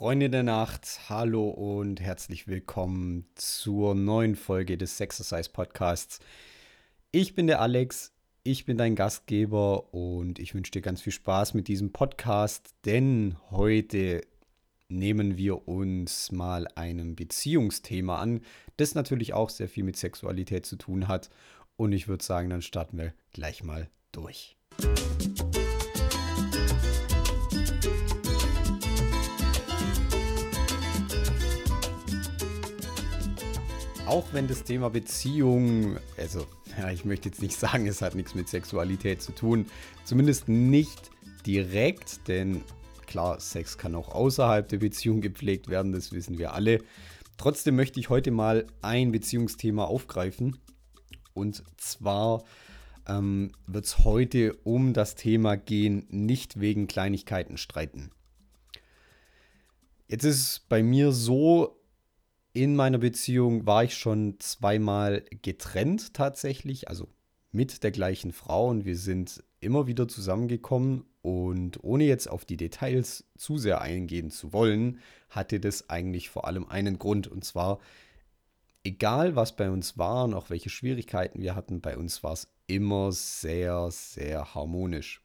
Freunde der Nacht, hallo und herzlich willkommen zur neuen Folge des Sexercise Podcasts. Ich bin der Alex, ich bin dein Gastgeber und ich wünsche dir ganz viel Spaß mit diesem Podcast, denn heute nehmen wir uns mal einem Beziehungsthema an, das natürlich auch sehr viel mit Sexualität zu tun hat. Und ich würde sagen, dann starten wir gleich mal durch. Auch wenn das Thema Beziehung, also ja, ich möchte jetzt nicht sagen, es hat nichts mit Sexualität zu tun, zumindest nicht direkt, denn Klar, Sex kann auch außerhalb der Beziehung gepflegt werden, das wissen wir alle. Trotzdem möchte ich heute mal ein Beziehungsthema aufgreifen. Und zwar ähm, wird es heute um das Thema gehen, nicht wegen Kleinigkeiten streiten. Jetzt ist es bei mir so, in meiner Beziehung war ich schon zweimal getrennt tatsächlich, also mit der gleichen Frau und wir sind immer wieder zusammengekommen und ohne jetzt auf die Details zu sehr eingehen zu wollen, hatte das eigentlich vor allem einen Grund. Und zwar, egal was bei uns war und auch welche Schwierigkeiten wir hatten, bei uns war es immer sehr, sehr harmonisch.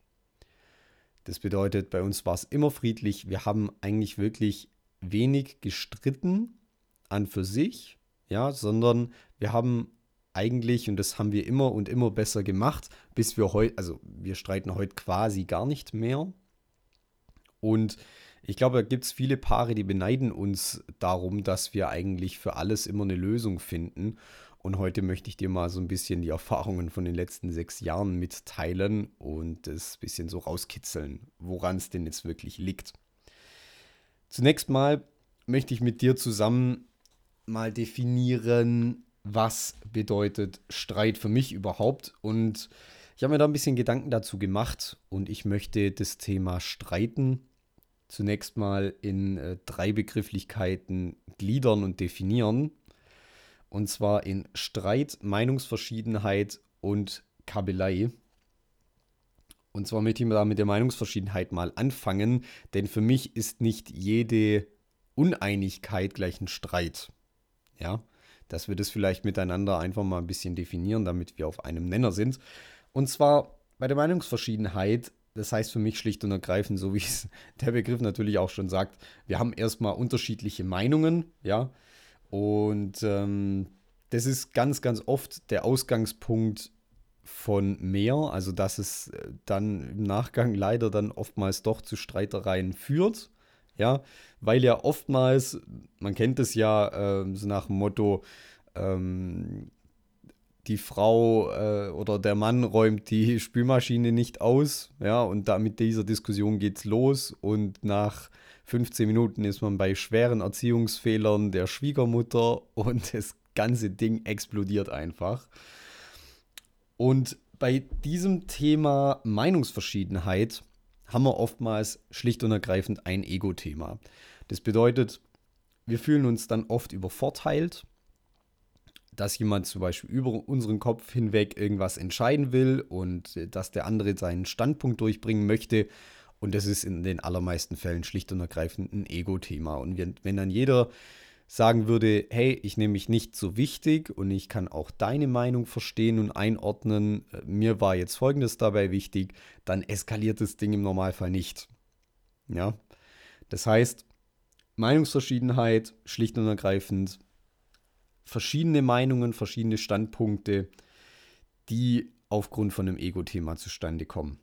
Das bedeutet, bei uns war es immer friedlich. Wir haben eigentlich wirklich wenig gestritten an für sich, ja, sondern wir haben eigentlich, und das haben wir immer und immer besser gemacht, bis wir heute, also wir streiten heute quasi gar nicht mehr. Und ich glaube, da gibt es viele Paare, die beneiden uns darum, dass wir eigentlich für alles immer eine Lösung finden. Und heute möchte ich dir mal so ein bisschen die Erfahrungen von den letzten sechs Jahren mitteilen und das bisschen so rauskitzeln, woran es denn jetzt wirklich liegt. Zunächst mal möchte ich mit dir zusammen mal definieren, was bedeutet Streit für mich überhaupt. Und ich habe mir da ein bisschen Gedanken dazu gemacht und ich möchte das Thema Streiten zunächst mal in äh, drei Begrifflichkeiten gliedern und definieren. Und zwar in Streit, Meinungsverschiedenheit und Kabelei. Und zwar möchte ich da mit der Meinungsverschiedenheit mal anfangen, denn für mich ist nicht jede Uneinigkeit gleich ein Streit. Ja, dass wir das vielleicht miteinander einfach mal ein bisschen definieren, damit wir auf einem Nenner sind. Und zwar bei der Meinungsverschiedenheit, das heißt für mich schlicht und ergreifend, so wie es der Begriff natürlich auch schon sagt, wir haben erstmal unterschiedliche Meinungen, ja. Und ähm, das ist ganz, ganz oft der Ausgangspunkt von mehr, also dass es äh, dann im Nachgang leider dann oftmals doch zu Streitereien führt ja, weil ja oftmals, man kennt es ja äh, so nach dem Motto, ähm, die Frau äh, oder der Mann räumt die Spülmaschine nicht aus, ja, und da mit dieser Diskussion geht's los und nach 15 Minuten ist man bei schweren Erziehungsfehlern der Schwiegermutter und das ganze Ding explodiert einfach. Und bei diesem Thema Meinungsverschiedenheit haben wir oftmals schlicht und ergreifend ein Ego-Thema. Das bedeutet, wir fühlen uns dann oft übervorteilt, dass jemand zum Beispiel über unseren Kopf hinweg irgendwas entscheiden will und äh, dass der andere seinen Standpunkt durchbringen möchte. Und das ist in den allermeisten Fällen schlicht und ergreifend ein Ego-Thema. Und wenn dann jeder sagen würde, hey, ich nehme mich nicht so wichtig und ich kann auch deine Meinung verstehen und einordnen, äh, mir war jetzt Folgendes dabei wichtig, dann eskaliert das Ding im Normalfall nicht. Ja, das heißt, Meinungsverschiedenheit, schlicht und ergreifend, verschiedene Meinungen, verschiedene Standpunkte, die aufgrund von einem Ego-Thema zustande kommen.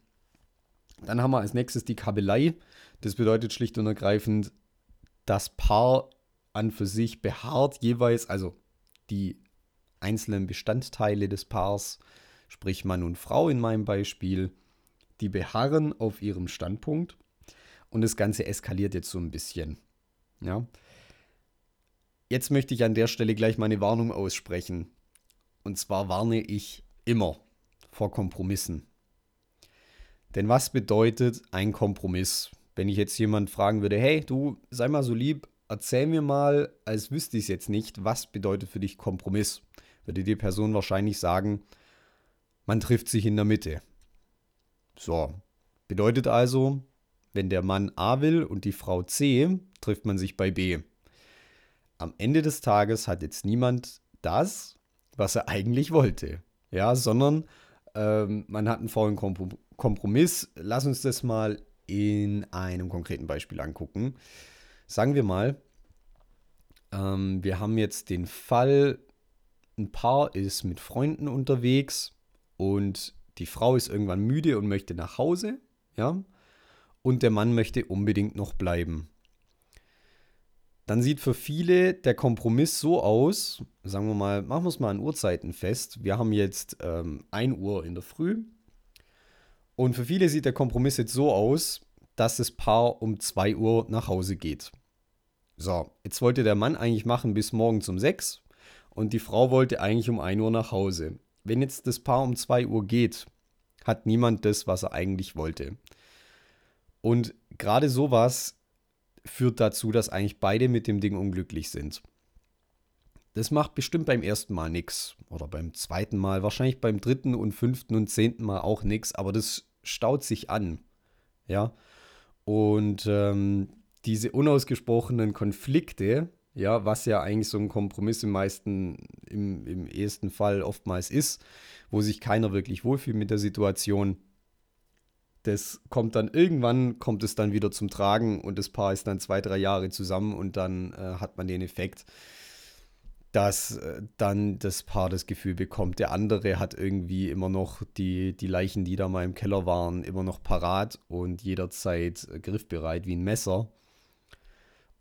Dann haben wir als nächstes die Kabelei. Das bedeutet schlicht und ergreifend, das Paar an für sich beharrt jeweils, also die einzelnen Bestandteile des Paars, sprich Mann und Frau in meinem Beispiel, die beharren auf ihrem Standpunkt und das Ganze eskaliert jetzt so ein bisschen. Ja. Jetzt möchte ich an der Stelle gleich meine Warnung aussprechen. Und zwar warne ich immer vor Kompromissen. Denn was bedeutet ein Kompromiss? Wenn ich jetzt jemand fragen würde, hey, du sei mal so lieb, erzähl mir mal, als wüsste ich es jetzt nicht, was bedeutet für dich Kompromiss? Würde die Person wahrscheinlich sagen, man trifft sich in der Mitte. So, bedeutet also, wenn der Mann A will und die Frau C, trifft man sich bei B. Am Ende des Tages hat jetzt niemand das, was er eigentlich wollte. Ja, sondern ähm, man hat einen faulen Kompromiss. Lass uns das mal in einem konkreten Beispiel angucken. Sagen wir mal, ähm, wir haben jetzt den Fall, ein Paar ist mit Freunden unterwegs und die Frau ist irgendwann müde und möchte nach Hause, ja, und der Mann möchte unbedingt noch bleiben. Dann sieht für viele der Kompromiss so aus, sagen wir mal, machen wir es mal an Uhrzeiten fest. Wir haben jetzt ähm, 1 Uhr in der Früh. Und für viele sieht der Kompromiss jetzt so aus, dass das Paar um 2 Uhr nach Hause geht. So, jetzt wollte der Mann eigentlich machen bis morgens um 6 und die Frau wollte eigentlich um 1 Uhr nach Hause. Wenn jetzt das Paar um 2 Uhr geht, hat niemand das, was er eigentlich wollte. Und gerade sowas führt dazu, dass eigentlich beide mit dem Ding unglücklich sind. Das macht bestimmt beim ersten Mal nichts oder beim zweiten Mal, wahrscheinlich beim dritten und fünften und zehnten Mal auch nichts, aber das staut sich an. Ja. Und ähm, diese unausgesprochenen Konflikte, ja, was ja eigentlich so ein Kompromiss im meisten, im, im ehesten Fall oftmals ist, wo sich keiner wirklich wohlfühlt mit der Situation. Das kommt dann irgendwann, kommt es dann wieder zum Tragen und das Paar ist dann zwei, drei Jahre zusammen und dann äh, hat man den Effekt, dass äh, dann das Paar das Gefühl bekommt, der andere hat irgendwie immer noch die, die Leichen, die da mal im Keller waren, immer noch parat und jederzeit griffbereit wie ein Messer.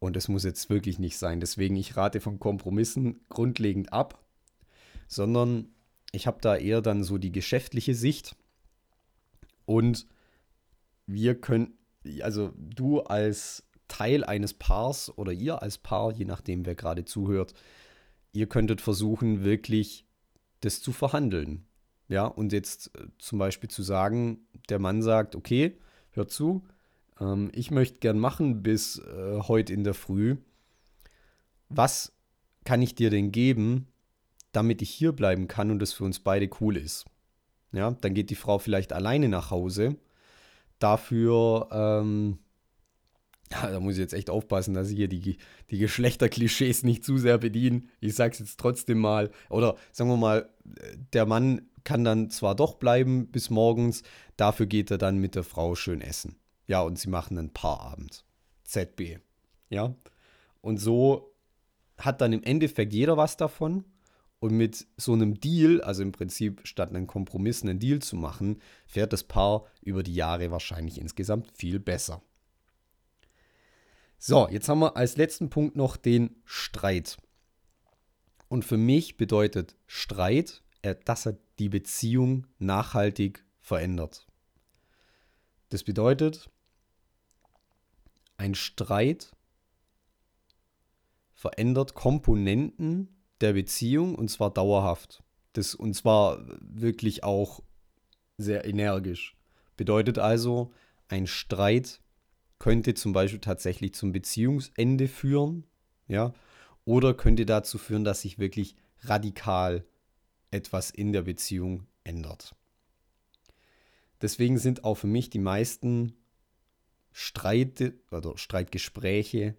Und es muss jetzt wirklich nicht sein. Deswegen, ich rate von Kompromissen grundlegend ab, sondern ich habe da eher dann so die geschäftliche Sicht. Und wir können, also du als Teil eines Paars oder ihr als Paar, je nachdem, wer gerade zuhört, ihr könntet versuchen, wirklich das zu verhandeln. Ja, und jetzt äh, zum Beispiel zu sagen, der Mann sagt, okay, hör zu, ähm, ich möchte gern machen bis äh, heute in der Früh. Was kann ich dir denn geben, damit ich hier bleiben kann und es für uns beide cool ist? Ja, dann geht die Frau vielleicht alleine nach Hause. Dafür, ähm, da muss ich jetzt echt aufpassen, dass ich hier die, die Geschlechterklischees nicht zu sehr bediene. Ich sage es jetzt trotzdem mal. Oder sagen wir mal, der Mann kann dann zwar doch bleiben bis morgens, dafür geht er dann mit der Frau schön essen. Ja, und sie machen einen Paarabend. ZB. Ja. Und so hat dann im Endeffekt jeder was davon. Und mit so einem Deal, also im Prinzip statt einen Kompromiss einen Deal zu machen, fährt das Paar über die Jahre wahrscheinlich insgesamt viel besser. So, jetzt haben wir als letzten Punkt noch den Streit. Und für mich bedeutet Streit, dass er die Beziehung nachhaltig verändert. Das bedeutet, ein Streit verändert Komponenten der Beziehung und zwar dauerhaft. Das, und zwar wirklich auch sehr energisch. Bedeutet also, ein Streit könnte zum Beispiel tatsächlich zum Beziehungsende führen, ja, oder könnte dazu führen, dass sich wirklich radikal etwas in der Beziehung ändert. Deswegen sind auch für mich die meisten Streite oder Streitgespräche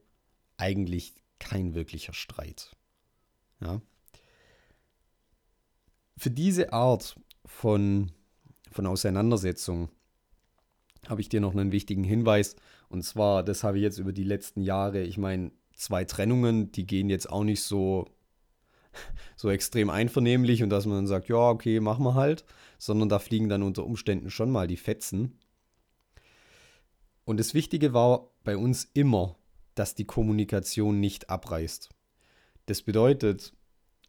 eigentlich kein wirklicher Streit. Ja. Für diese Art von, von Auseinandersetzung habe ich dir noch einen wichtigen Hinweis. Und zwar, das habe ich jetzt über die letzten Jahre, ich meine, zwei Trennungen, die gehen jetzt auch nicht so, so extrem einvernehmlich und dass man dann sagt, ja, okay, machen wir halt, sondern da fliegen dann unter Umständen schon mal die Fetzen. Und das Wichtige war bei uns immer, dass die Kommunikation nicht abreißt. Das bedeutet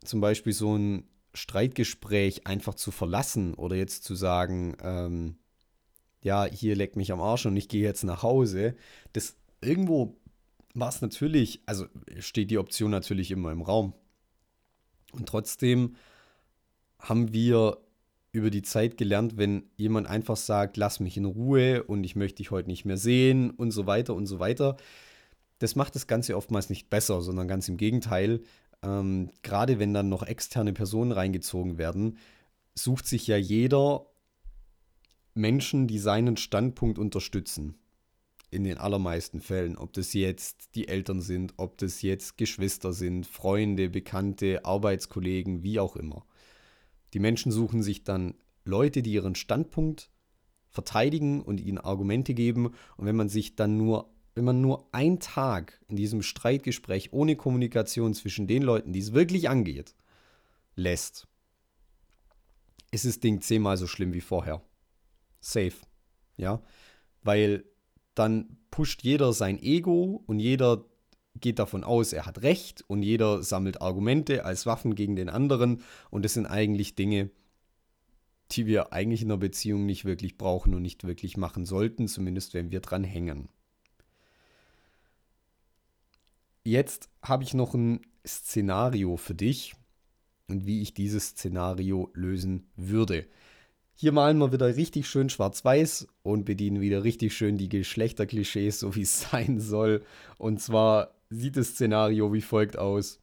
zum Beispiel so ein Streitgespräch einfach zu verlassen oder jetzt zu sagen, ähm, ja, hier leckt mich am Arsch und ich gehe jetzt nach Hause. Das irgendwo war es natürlich, also steht die Option natürlich immer im Raum. Und trotzdem haben wir über die Zeit gelernt, wenn jemand einfach sagt, lass mich in Ruhe und ich möchte dich heute nicht mehr sehen und so weiter und so weiter. Das macht das Ganze oftmals nicht besser, sondern ganz im Gegenteil. Ähm, gerade wenn dann noch externe Personen reingezogen werden, sucht sich ja jeder Menschen, die seinen Standpunkt unterstützen. in den allermeisten Fällen, ob das jetzt die Eltern sind, ob das jetzt Geschwister sind, Freunde, Bekannte, Arbeitskollegen, wie auch immer. Die Menschen suchen sich dann Leute, die ihren Standpunkt verteidigen und ihnen Argumente geben. Und wenn man sich dann nur, wenn man nur einen Tag in diesem Streitgespräch ohne Kommunikation zwischen den Leuten, die es wirklich angeht, lässt, ist das Ding zehnmal so schlimm wie vorher. Safe. Ja. Weil dann pusht jeder sein Ego und jeder geht davon aus, er hat recht und jeder sammelt Argumente als Waffen gegen den anderen und das sind eigentlich Dinge, die wir eigentlich in einer Beziehung nicht wirklich brauchen und nicht wirklich machen sollten, zumindest wenn wir dran hängen. Jetzt habe ich noch ein Szenario für dich und wie ich dieses Szenario lösen würde. Hier malen wir wieder richtig schön schwarz-weiß und bedienen wieder richtig schön die Geschlechterklischees, so wie es sein soll. Und zwar sieht das Szenario wie folgt aus.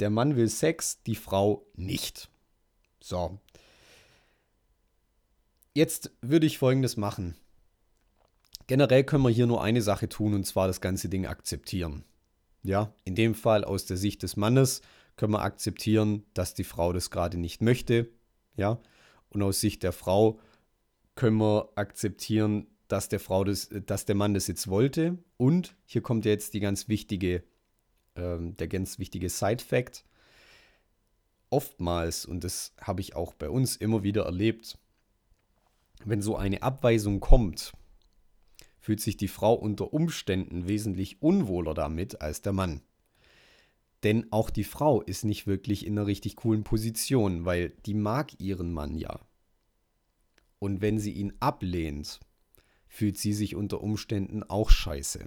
Der Mann will Sex, die Frau nicht. So. Jetzt würde ich folgendes machen. Generell können wir hier nur eine Sache tun und zwar das ganze Ding akzeptieren. Ja, in dem Fall aus der Sicht des Mannes können wir akzeptieren, dass die Frau das gerade nicht möchte. Ja, und aus Sicht der Frau können wir akzeptieren, dass der Frau das, dass der Mann das jetzt wollte. Und hier kommt jetzt die ganz wichtige, ähm, der ganz wichtige Side-Fact. Oftmals, und das habe ich auch bei uns immer wieder erlebt, wenn so eine Abweisung kommt, fühlt sich die Frau unter Umständen wesentlich unwohler damit als der Mann. Denn auch die Frau ist nicht wirklich in einer richtig coolen Position, weil die mag ihren Mann ja. Und wenn sie ihn ablehnt, fühlt sie sich unter Umständen auch scheiße.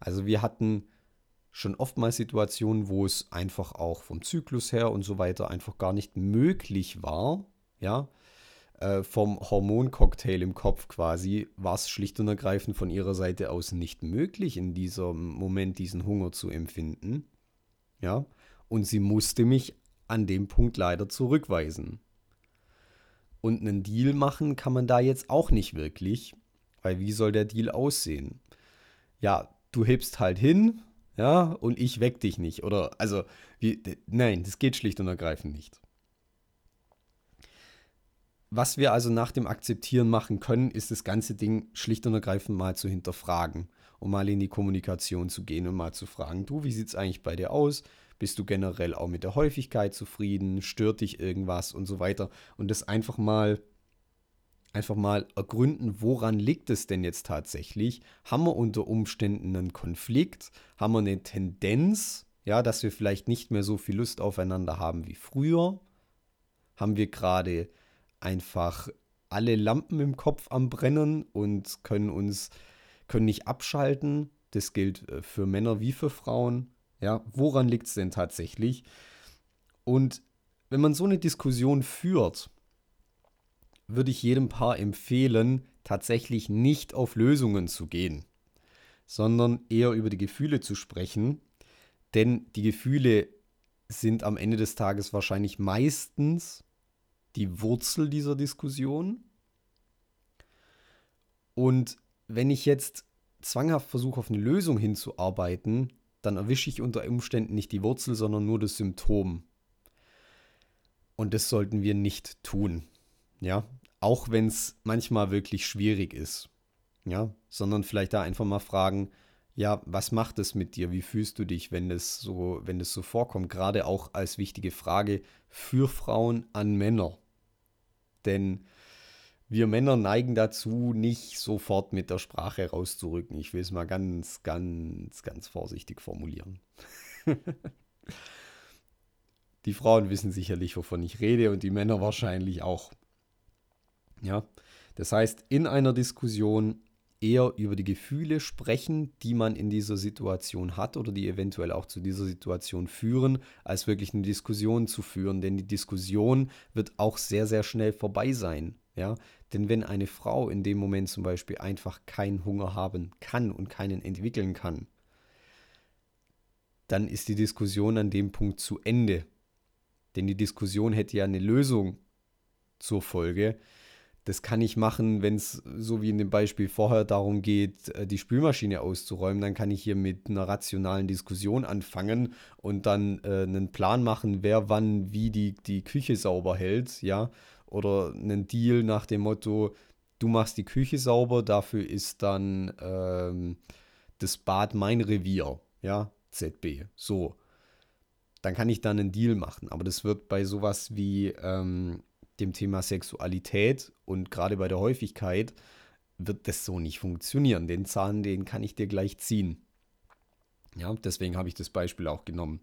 Also wir hatten schon oftmals Situationen, wo es einfach auch vom Zyklus her und so weiter einfach gar nicht möglich war, ja, äh, vom Hormoncocktail im Kopf quasi, war es schlicht und ergreifend von ihrer Seite aus nicht möglich, in diesem Moment diesen Hunger zu empfinden. Ja, und sie musste mich an dem Punkt leider zurückweisen. Und einen Deal machen kann man da jetzt auch nicht wirklich, weil wie soll der Deal aussehen? Ja, du hebst halt hin, ja, und ich weck dich nicht. Oder, also, wie, nein, das geht schlicht und ergreifend nicht. Was wir also nach dem Akzeptieren machen können, ist das ganze Ding schlicht und ergreifend mal zu hinterfragen und mal in die Kommunikation zu gehen und mal zu fragen, du, wie sieht es eigentlich bei dir aus? Bist du generell auch mit der Häufigkeit zufrieden? Stört dich irgendwas und so weiter? Und das einfach mal einfach mal ergründen, woran liegt es denn jetzt tatsächlich? Haben wir unter Umständen einen Konflikt? Haben wir eine Tendenz, ja, dass wir vielleicht nicht mehr so viel Lust aufeinander haben wie früher? Haben wir gerade einfach alle Lampen im Kopf am Brennen und können uns können nicht abschalten? Das gilt äh, für Männer wie für Frauen. Ja, woran liegt es denn tatsächlich? Und wenn man so eine Diskussion führt, würde ich jedem Paar empfehlen, tatsächlich nicht auf Lösungen zu gehen, sondern eher über die Gefühle zu sprechen. Denn die Gefühle sind am Ende des Tages wahrscheinlich meistens die Wurzel dieser Diskussion. Und wenn ich jetzt zwanghaft versuche, auf eine Lösung hinzuarbeiten, dann erwische ich unter Umständen nicht die Wurzel, sondern nur das Symptom. Und das sollten wir nicht tun. Ja, auch wenn es manchmal wirklich schwierig ist. Ja, sondern vielleicht da einfach mal fragen, ja, was macht es mit dir? Wie fühlst du dich, wenn das so, wenn das so vorkommt? Gerade auch als wichtige Frage für Frauen an Männer. Denn wir Männer neigen dazu, nicht sofort mit der Sprache rauszurücken. Ich will es mal ganz, ganz, ganz vorsichtig formulieren. die Frauen wissen sicherlich, wovon ich rede und die Männer wahrscheinlich auch. Ja, das heißt, in einer Diskussion eher über die Gefühle sprechen, die man in dieser Situation hat oder die eventuell auch zu dieser Situation führen, als wirklich eine Diskussion zu führen. Denn die Diskussion wird auch sehr, sehr schnell vorbei sein. Ja, denn wenn eine Frau in dem Moment zum Beispiel einfach keinen Hunger haben kann und keinen entwickeln kann, dann ist die Diskussion an dem Punkt zu Ende. Denn die Diskussion hätte ja eine Lösung zur Folge, Das kann ich machen, wenn es so wie in dem Beispiel vorher darum geht, äh, die Spülmaschine auszuräumen. Dann kann ich hier mit einer rationalen Diskussion anfangen und dann äh, einen Plan machen, wer wann wie die, die Küche sauber hält, ja. Oder einen Deal nach dem Motto, du machst die Küche sauber, dafür ist dann ähm, das Bad mein Revier, ja, ZB. So. Dann kann ich dann einen Deal machen. Aber das wird bei sowas wie ähm, dem Thema Sexualität und gerade bei der Häufigkeit wird das so nicht funktionieren. Den Zahn, den kann ich dir gleich ziehen. Ja, deswegen habe ich das Beispiel auch genommen.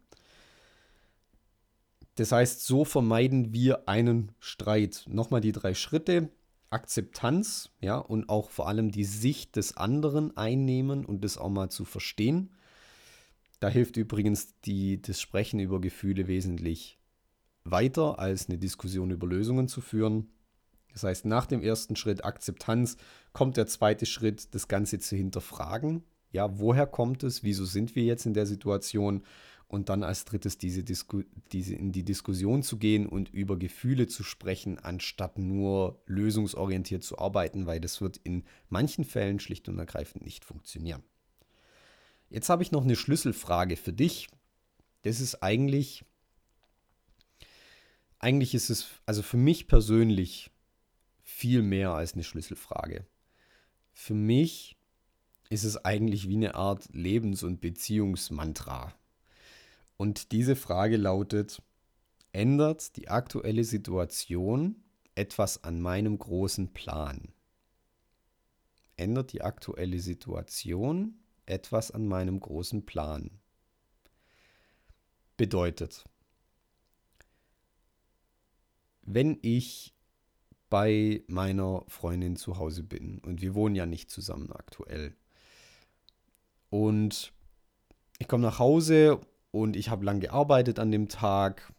Das heißt, so vermeiden wir einen Streit. Nochmal die drei Schritte. Akzeptanz, ja, und auch vor allem die Sicht des anderen einnehmen und das auch mal zu verstehen. Da hilft übrigens die, das Sprechen über Gefühle wesentlich weiter, als eine Diskussion über Lösungen zu führen. Das heißt, nach dem ersten Schritt Akzeptanz kommt der zweite Schritt, das Ganze zu hinterfragen. Ja, woher kommt es? Wieso sind wir jetzt in der Situation? Und dann als drittes diese, Disku diese in die Diskussion zu gehen und über Gefühle zu sprechen, anstatt nur lösungsorientiert zu arbeiten, weil das wird in manchen Fällen schlicht und ergreifend nicht funktionieren. Jetzt habe ich noch eine Schlüsselfrage für dich. Das ist eigentlich eigentlich ist es, also für mich persönlich, viel mehr als eine Schlüsselfrage. Für mich ist es eigentlich wie eine Art Lebens- und Beziehungsmantra. Und diese Frage lautet, ändert die aktuelle Situation etwas an meinem großen Plan? Ändert die aktuelle Situation etwas an meinem großen Plan? Bedeutet, wenn ich bei meiner Freundin zu Hause bin. Und wir wohnen ja nicht zusammen aktuell. Und ich komme nach Hause und ich habe lang gearbeitet an dem Tag.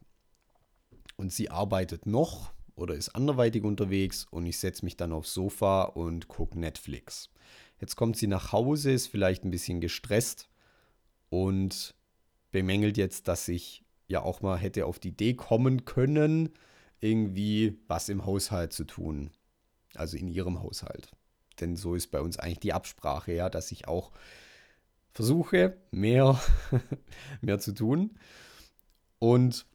Und sie arbeitet noch oder ist anderweitig unterwegs. Und ich setze mich dann aufs Sofa und gucke Netflix. Jetzt kommt sie nach Hause, ist vielleicht ein bisschen gestresst und bemängelt jetzt, dass ich ja auch mal hätte auf die Idee kommen können, irgendwie was im Haushalt zu tun. Also in ihrem Haushalt. Denn so ist bei uns eigentlich die Absprache, ja, dass ich auch versuche, mehr, mehr zu tun. Und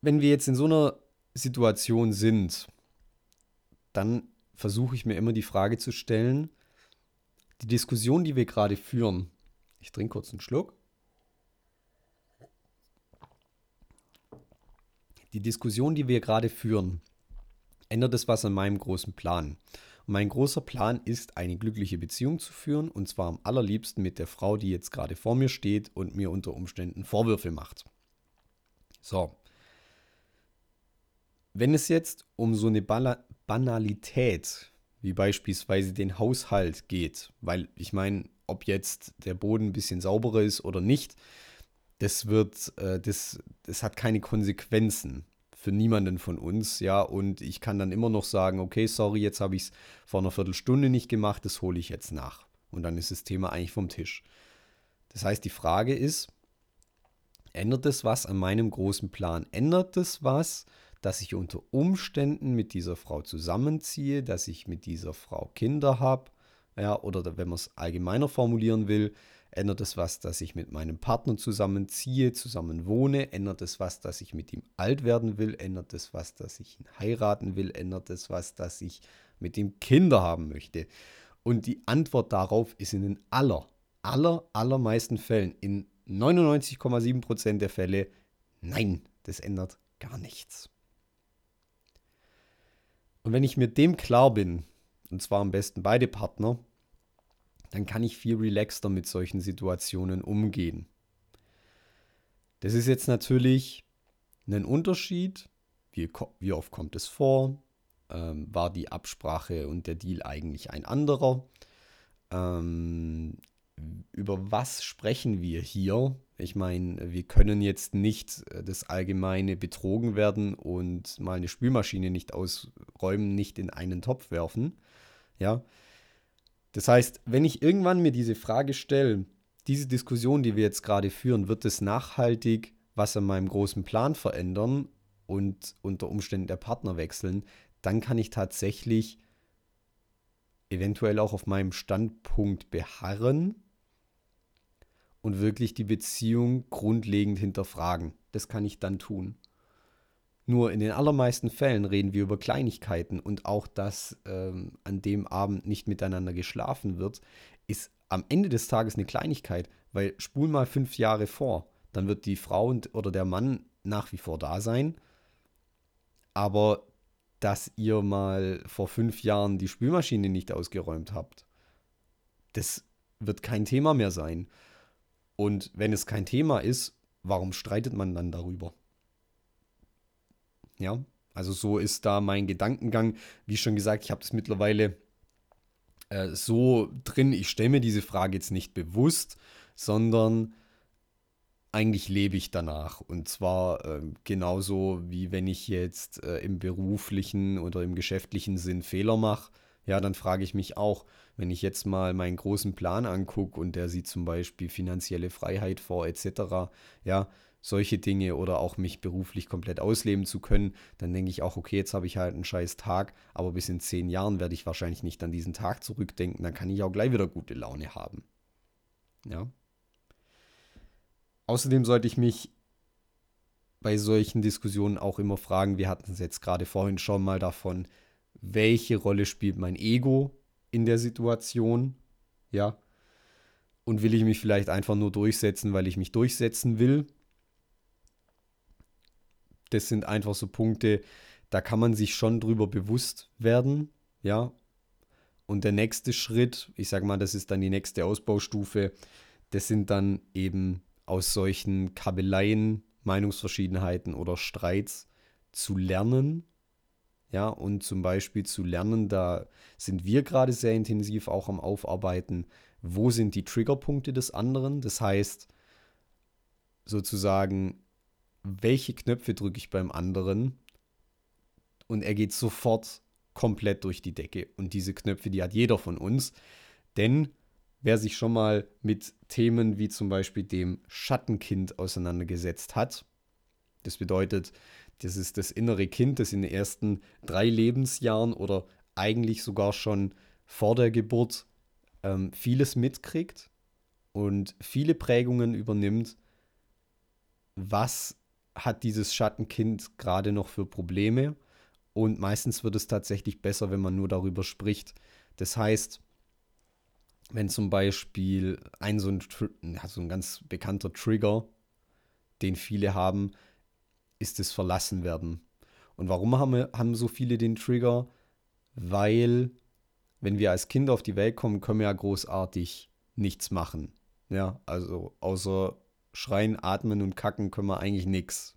wenn wir jetzt in so einer Situation sind, dann versuche ich mir immer die Frage zu stellen, die Diskussion, die wir gerade führen, ich trinke kurz einen Schluck, die Diskussion, die wir gerade führen, ändert es was an meinem großen Plan. Und mein großer Plan ist, eine glückliche Beziehung zu führen und zwar am allerliebsten mit der Frau, die jetzt gerade vor mir steht und mir unter Umständen Vorwürfe macht. So. Wenn es jetzt um so eine Banalität wie beispielsweise den Haushalt geht, weil ich meine, ob jetzt der Boden ein bisschen sauberer ist oder nicht, das wird, äh, das, das hat keine Konsequenzen für niemanden von uns, ja, und ich kann dann immer noch sagen, okay, sorry, jetzt habe ich es vor einer Viertelstunde nicht gemacht, das hole ich jetzt nach. Und dann ist das Thema eigentlich vom Tisch. Das heißt, die Frage ist, ändert es was an meinem großen Plan? Ändert es was, dass ich unter Umständen mit dieser Frau zusammenziehe, dass ich mit dieser Frau Kinder habe, ja, oder wenn man es allgemeiner formulieren will, Ändert es was, dass ich mit meinem Partner zusammenziehe, zusammen wohne? Ändert es was, dass ich mit ihm alt werden will? Ändert es was, dass ich ihn heiraten will? Ändert es was, dass ich mit ihm Kinder haben möchte? Und die Antwort darauf ist in den aller, aller, allermeisten Fällen, in 99,7% der Fälle, nein, das ändert gar nichts. Und wenn ich mir dem klar bin, und zwar am besten beide Partner, dann kann ich viel relaxter mit solchen Situationen umgehen. Das ist jetzt natürlich ein Unterschied. Wie, wie oft kommt es vor? Ähm, war die Absprache und der Deal eigentlich ein anderer? Ähm, über was sprechen wir hier? Ich meine, wir können jetzt nicht äh, das Allgemeine betrogen werden und mal eine Spülmaschine nicht ausräumen, nicht in einen Topf werfen. Ja, das heißt, wenn ich irgendwann mir diese Frage stelle, diese Diskussion, die wir jetzt gerade führen, wird es nachhaltig was an meinem großen Plan verändern? und unter Umständen der Partner wechseln, dann kann ich tatsächlich eventuell auch auf meinem Standpunkt beharren und wirklich die Beziehung grundlegend hinterfragen. Das kann ich dann tun. Nur in den allermeisten Fällen reden wir über Kleinigkeiten und auch, dass ähm, an dem Abend nicht miteinander geschlafen wird, ist am Ende des Tages eine Kleinigkeit, weil spul mal fünf Jahre vor, dann wird die Frau und, oder der Mann nach wie vor da sein, aber dass ihr mal vor fünf Jahren die Spülmaschine nicht ausgeräumt habt, das wird kein Thema mehr sein. Und wenn es kein Thema ist, warum streitet man dann darüber? Ja, also so ist da mein Gedankengang. Wie schon gesagt, ich habe das mittlerweile äh, so drin. Ich stelle mir diese Frage jetzt nicht bewusst, sondern eigentlich lebe ich danach. Und zwar äh, genauso wie wenn ich jetzt äh, im beruflichen oder im geschäftlichen Sinn Fehler mache. Ja, dann frage ich mich auch, wenn ich jetzt mal meinen großen Plan angucke und der sieht zum Beispiel finanzielle Freiheit vor etc., ja, solche Dinge oder auch mich beruflich komplett ausleben zu können, dann denke ich auch, okay, jetzt habe ich halt einen scheiß Tag, aber bis in zehn Jahren werde ich wahrscheinlich nicht an diesen Tag zurückdenken, dann kann ich auch gleich wieder gute Laune haben. Ja. Außerdem sollte ich mich bei solchen Diskussionen auch immer fragen, wir hatten es jetzt gerade vorhin schon mal davon, welche Rolle spielt mein Ego in der Situation? Ja. Und will ich mich vielleicht einfach nur durchsetzen, weil ich mich durchsetzen will? Das sind einfach so Punkte, da kann man sich schon drüber bewusst werden, ja. Und der nächste Schritt, ich sage mal, das ist dann die nächste Ausbaustufe, das sind dann eben aus solchen Kabeleien, Meinungsverschiedenheiten oder Streits zu lernen. Ja, und zum Beispiel zu lernen, da sind wir gerade sehr intensiv auch am Aufarbeiten, wo sind die Triggerpunkte des anderen. Das heißt, sozusagen, welche Knöpfe drücke ich beim anderen und er geht sofort komplett durch die Decke. Und diese Knöpfe, die hat jeder von uns. Denn wer sich schon mal mit Themen wie zum Beispiel dem Schattenkind auseinandergesetzt hat, das bedeutet, das ist das innere Kind, das in den ersten drei Lebensjahren oder eigentlich sogar schon vor der Geburt ähm, vieles mitkriegt und viele Prägungen übernimmt. Was hat dieses Schattenkind gerade noch für Probleme? Und meistens wird es tatsächlich besser, wenn man nur darüber spricht. Das heißt, wenn zum Beispiel ein so ein, so ein ganz bekannter Trigger, den viele haben, ist das Verlassenwerden. Und warum haben, wir, haben so viele den Trigger? Weil, wenn wir als Kinder auf die Welt kommen, können wir ja großartig nichts machen. Ja, also außer schreien, atmen und kacken können wir eigentlich nichts.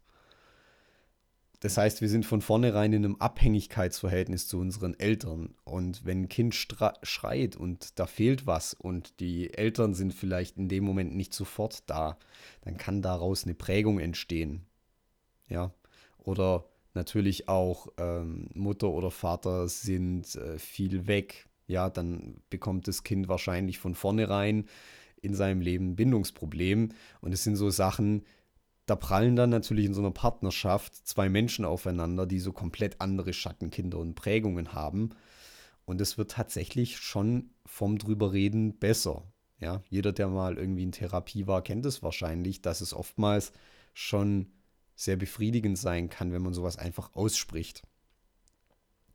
Das heißt, wir sind von vornherein in einem Abhängigkeitsverhältnis zu unseren Eltern. Und wenn ein Kind schreit und da fehlt was und die Eltern sind vielleicht in dem Moment nicht sofort da, dann kann daraus eine Prägung entstehen. Ja. Oder natürlich auch ähm, Mutter oder Vater sind äh, viel weg. Ja, dann bekommt das Kind wahrscheinlich von vornherein in seinem Leben ein Bindungsproblem. Und es sind so Sachen, da prallen dann natürlich in so einer Partnerschaft zwei Menschen aufeinander, die so komplett andere Schattenkinder und Prägungen haben. Und es wird tatsächlich schon vom drüberreden besser. Ja, jeder, der mal irgendwie in Therapie war, kennt es wahrscheinlich, dass es oftmals schon sehr befriedigend sein kann, wenn man sowas einfach ausspricht.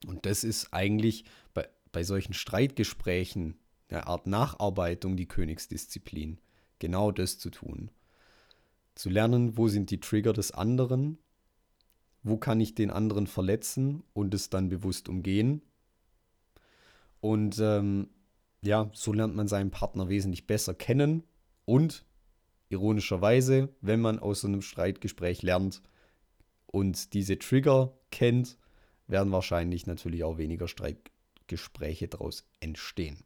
Und das ist eigentlich bei, bei solchen Streitgesprächen, eine Art Nacharbeitung, die Königsdisziplin. Genau das zu tun. Zu lernen, wo sind die Trigger des anderen, wo kann ich den anderen verletzen und es dann bewusst umgehen. Und ähm, ja, so lernt man seinen Partner wesentlich besser kennen und ironischerweise, wenn man aus so einem Streitgespräch lernt und diese Trigger kennt, werden wahrscheinlich natürlich auch weniger Streitgespräche daraus entstehen.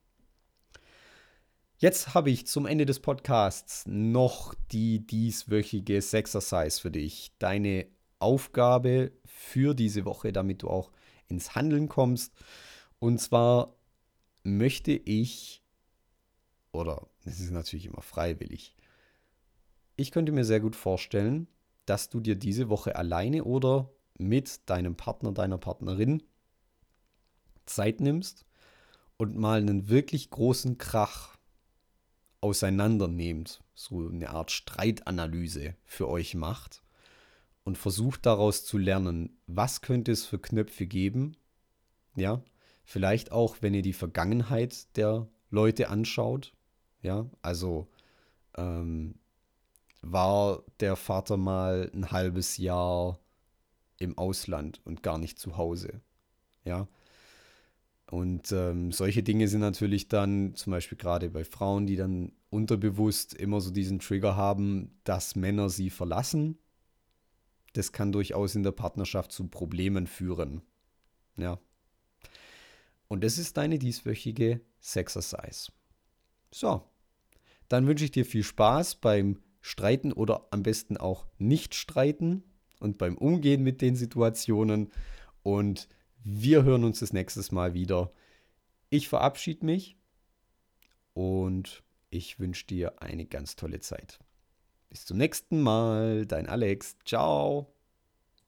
Jetzt habe ich zum Ende des Podcasts noch die dieswöchige Sexercise für dich. Deine Aufgabe für diese Woche, damit du auch ins Handeln kommst. Und zwar möchte ich, oder es ist natürlich immer freiwillig, ich könnte mir sehr gut vorstellen, dass du dir diese Woche alleine oder mit deinem Partner, deiner Partnerin Zeit nimmst und mal einen wirklich großen Krach auseinandernehmt, so eine Art Streitanalyse für euch macht und versucht daraus zu lernen, was könnte es für Knöpfe geben, ja, vielleicht auch, wenn ihr die Vergangenheit der Leute anschaut, ja, also ähm, war der Vater mal ein halbes Jahr im Ausland und gar nicht zu Hause, ja, und ähm, solche Dinge sind natürlich dann zum Beispiel gerade bei Frauen, die dann unterbewusst immer so diesen Trigger haben, dass Männer sie verlassen. Das kann durchaus in der Partnerschaft zu Problemen führen. Ja. Und das ist deine dieswöchige Sexercise. So, dann wünsche ich dir viel Spaß beim Streiten oder am besten auch nicht streiten und beim Umgehen mit den Situationen. Und wir hören uns das nächste Mal wieder. Ich verabschiede mich und ich wünsche dir eine ganz tolle Zeit. Bis zum nächsten Mal, dein Alex. Ciao.